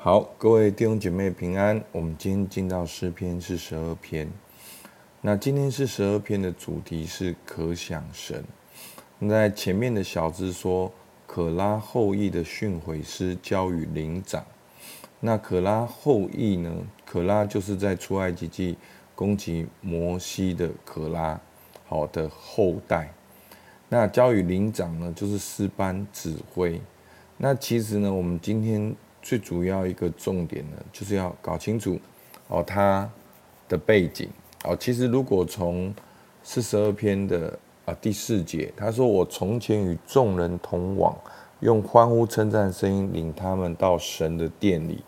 好，各位弟兄姐妹平安。我们今天进到诗篇是十二篇。那今天是十二篇的主题是可想神。那在前面的小字说，可拉后裔的训诲诗交与灵长。那可拉后裔呢？可拉就是在出埃及记攻击摩西的可拉，好的后代。那交与灵长呢，就是诗班指挥。那其实呢，我们今天。最主要一个重点呢，就是要搞清楚哦，他的背景哦。其实如果从四十二篇的啊第四节，他说：“我从前与众人同往，用欢呼称赞声音领他们到神的殿里，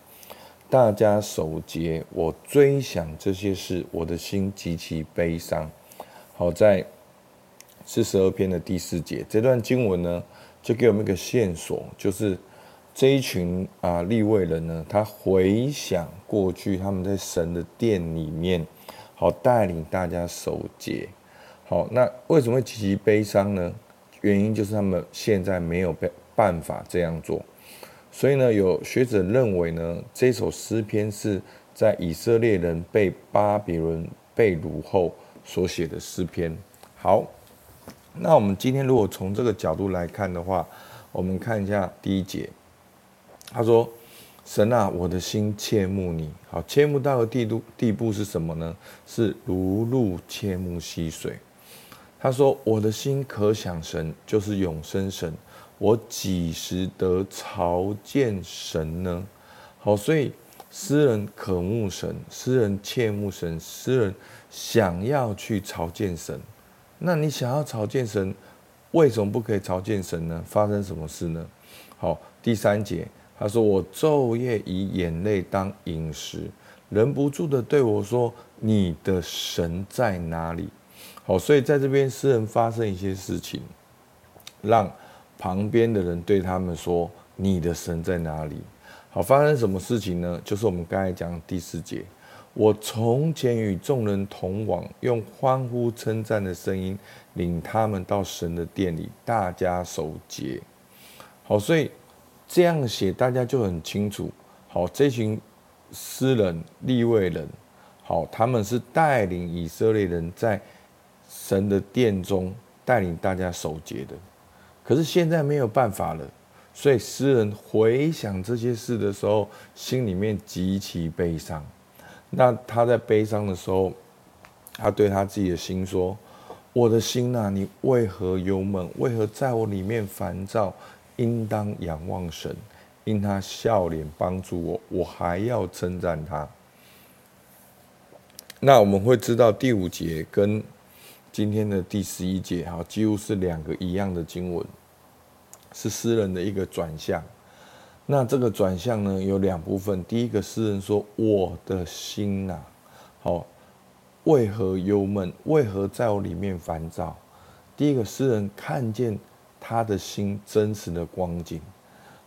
大家守节。我追想这些事，我的心极其悲伤。”好，在四十二篇的第四节，这段经文呢，就给我们一个线索，就是。这一群啊立位人呢，他回想过去他们在神的殿里面，好带领大家守节。好，那为什么会极其悲伤呢？原因就是他们现在没有办办法这样做。所以呢，有学者认为呢，这首诗篇是在以色列人被巴比伦被掳后所写的诗篇。好，那我们今天如果从这个角度来看的话，我们看一下第一节。他说：“神啊，我的心切慕你。好，切慕到的地步地步是什么呢？是如鹿切慕溪水。他说：我的心可想神，就是永生神。我几时得朝见神呢？好，所以诗人渴慕神，诗人切慕神，诗人想要去朝见神。那你想要朝见神，为什么不可以朝见神呢？发生什么事呢？好，第三节。”他说：“我昼夜以眼泪当饮食，忍不住的对我说：‘你的神在哪里？’好，所以在这边诗人发生一些事情，让旁边的人对他们说：‘你的神在哪里？’好，发生什么事情呢？就是我们刚才讲第四节：我从前与众人同往，用欢呼称赞的声音领他们到神的殿里，大家守节。好，所以。这样写，大家就很清楚。好，这群诗人、立位人，好，他们是带领以色列人在神的殿中带领大家守节的。可是现在没有办法了，所以诗人回想这些事的时候，心里面极其悲伤。那他在悲伤的时候，他对他自己的心说：“我的心呐，你为何忧闷？为何在我里面烦躁？”应当仰望神，因他笑脸帮助我，我还要称赞他。那我们会知道第五节跟今天的第十一节，哈，几乎是两个一样的经文，是诗人的一个转向。那这个转向呢，有两部分。第一个诗人说：“我的心呐，好，为何忧闷？为何在我里面烦躁？”第一个诗人看见。他的心真实的光景，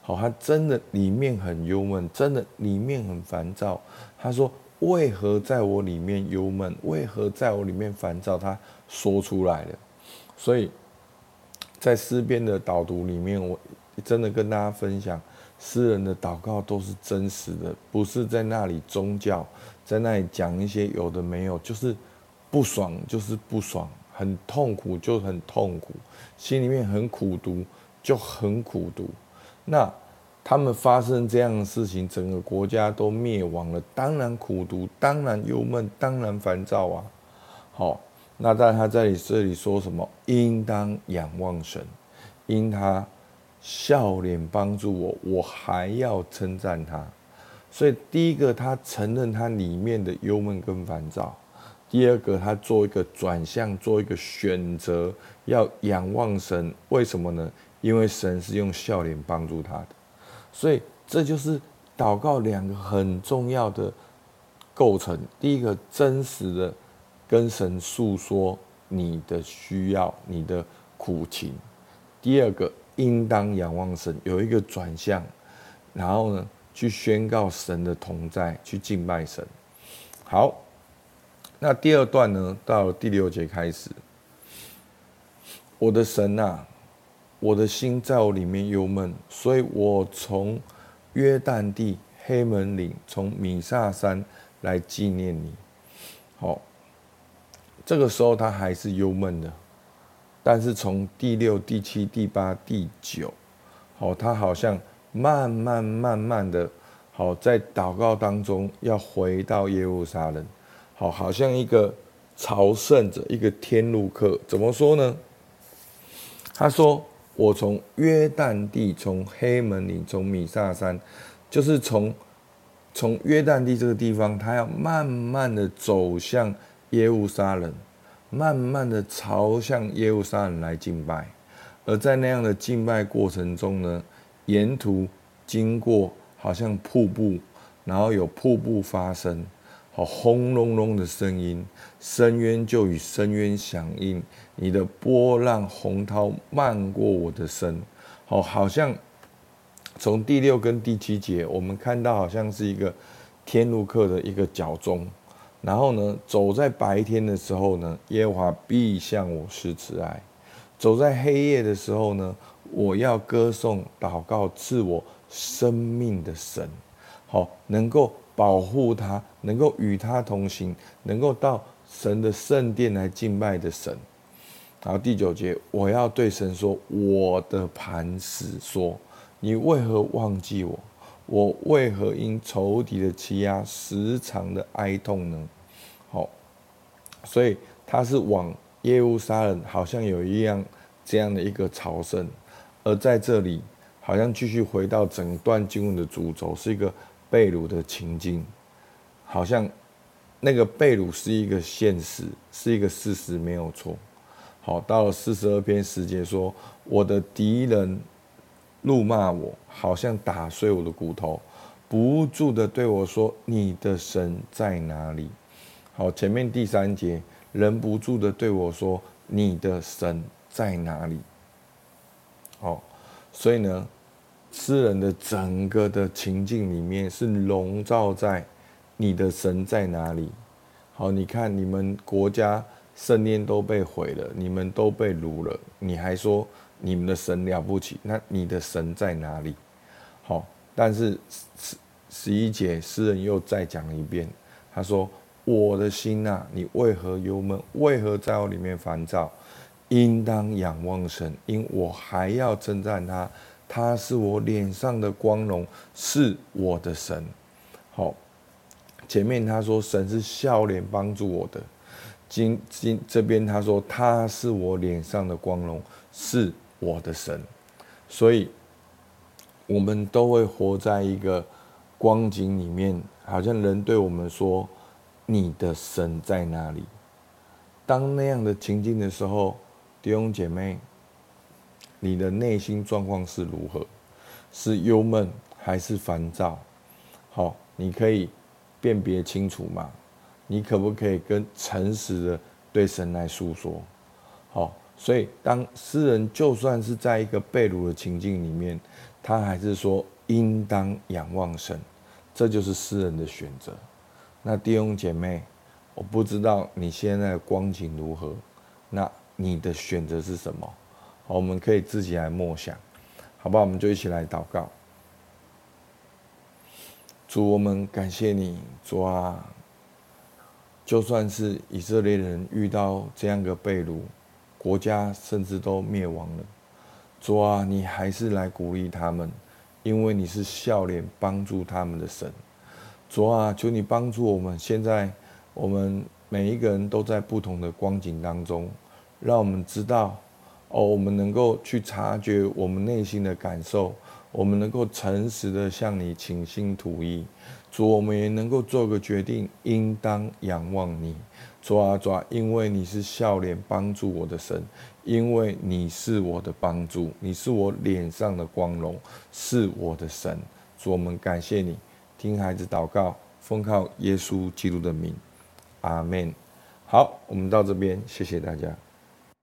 好，他真的里面很忧闷，真的里面很烦躁。他说：“为何在我里面忧闷？为何在我里面烦躁？”他说出来了。所以在诗篇的导读里面，我真的跟大家分享，诗人的祷告都是真实的，不是在那里宗教，在那里讲一些有的没有，就是不爽，就是不爽。很痛苦就很痛苦，心里面很苦毒就很苦毒。那他们发生这样的事情，整个国家都灭亡了，当然苦毒，当然忧闷，当然烦躁啊。好，那但他在这里说什么？应当仰望神，因他笑脸帮助我，我还要称赞他。所以第一个，他承认他里面的忧闷跟烦躁。第二个，他做一个转向，做一个选择，要仰望神。为什么呢？因为神是用笑脸帮助他的，所以这就是祷告两个很重要的构成。第一个，真实的跟神诉说你的需要、你的苦情；第二个，应当仰望神，有一个转向，然后呢，去宣告神的同在，去敬拜神。好。那第二段呢？到第六节开始，我的神啊，我的心在我里面忧闷，所以我从约旦地黑门岭，从米萨山来纪念你。好，这个时候他还是忧闷的，但是从第六、第七、第八、第九，好，他好像慢慢、慢慢的，好，在祷告当中要回到耶路撒冷，好，好像一个朝圣者，一个天路客，怎么说呢？他说。我从约旦地，从黑门岭，从米萨山，就是从从约旦地这个地方，他要慢慢的走向耶路撒冷，慢慢的朝向耶路撒冷来敬拜。而在那样的敬拜过程中呢，沿途经过好像瀑布，然后有瀑布发生。好，轰隆隆的声音，深渊就与深渊响应。你的波浪洪涛漫过我的身，好，好像从第六跟第七节，我们看到好像是一个天路客的一个脚踪。然后呢，走在白天的时候呢，耶和华必向我施慈爱；走在黑夜的时候呢，我要歌颂、祷告赐我生命的神。好，能够。保护他，能够与他同行，能够到神的圣殿来敬拜的神。然后第九节，我要对神说：“我的磐石说，你为何忘记我？我为何因仇敌的欺压时常的哀痛呢？”好，所以他是往耶路撒冷，好像有一样这样的一个朝圣，而在这里好像继续回到整段经文的主轴，是一个。被掳的情境，好像那个被掳是一个现实，是一个事实，没有错。好，到了四十二篇十节说：“我的敌人怒骂我，好像打碎我的骨头，不住的对我说：‘你的神在哪里？’好，前面第三节，人不住的对我说：‘你的神在哪里？’好，所以呢。诗人的整个的情境里面是笼罩在你的神在哪里？好，你看你们国家圣殿都被毁了，你们都被掳了，你还说你们的神了不起？那你的神在哪里？好，但是十十一节诗人又再讲一遍，他说：“我的心呐，你为何忧闷？为何在我里面烦躁？应当仰望神，因我还要称赞他。”他是我脸上的光荣，是我的神。好，前面他说神是笑脸帮助我的，今今这边他说他是我脸上的光荣，是我的神。所以，我们都会活在一个光景里面，好像人对我们说：“你的神在哪里？”当那样的情境的时候，弟兄姐妹。你的内心状况是如何？是忧闷还是烦躁？好，你可以辨别清楚吗？你可不可以跟诚实的对神来诉说？好，所以当诗人就算是在一个被掳的情境里面，他还是说应当仰望神，这就是诗人的选择。那弟兄姐妹，我不知道你现在的光景如何，那你的选择是什么？好，我们可以自己来默想，好不好？我们就一起来祷告。主，我们感谢你，主啊！就算是以色列人遇到这样的被掳，国家甚至都灭亡了，主啊，你还是来鼓励他们，因为你是笑脸帮助他们的神。主啊，求你帮助我们。现在我们每一个人都在不同的光景当中，让我们知道。哦，我们能够去察觉我们内心的感受，我们能够诚实的向你倾心吐意，主，我们也能够做个决定，应当仰望你，主啊主，因为你是笑脸帮助我的神，因为你是我的帮助，你是我脸上的光荣，是我的神，主，我们感谢你，听孩子祷告，奉靠耶稣基督的名，阿门。好，我们到这边，谢谢大家。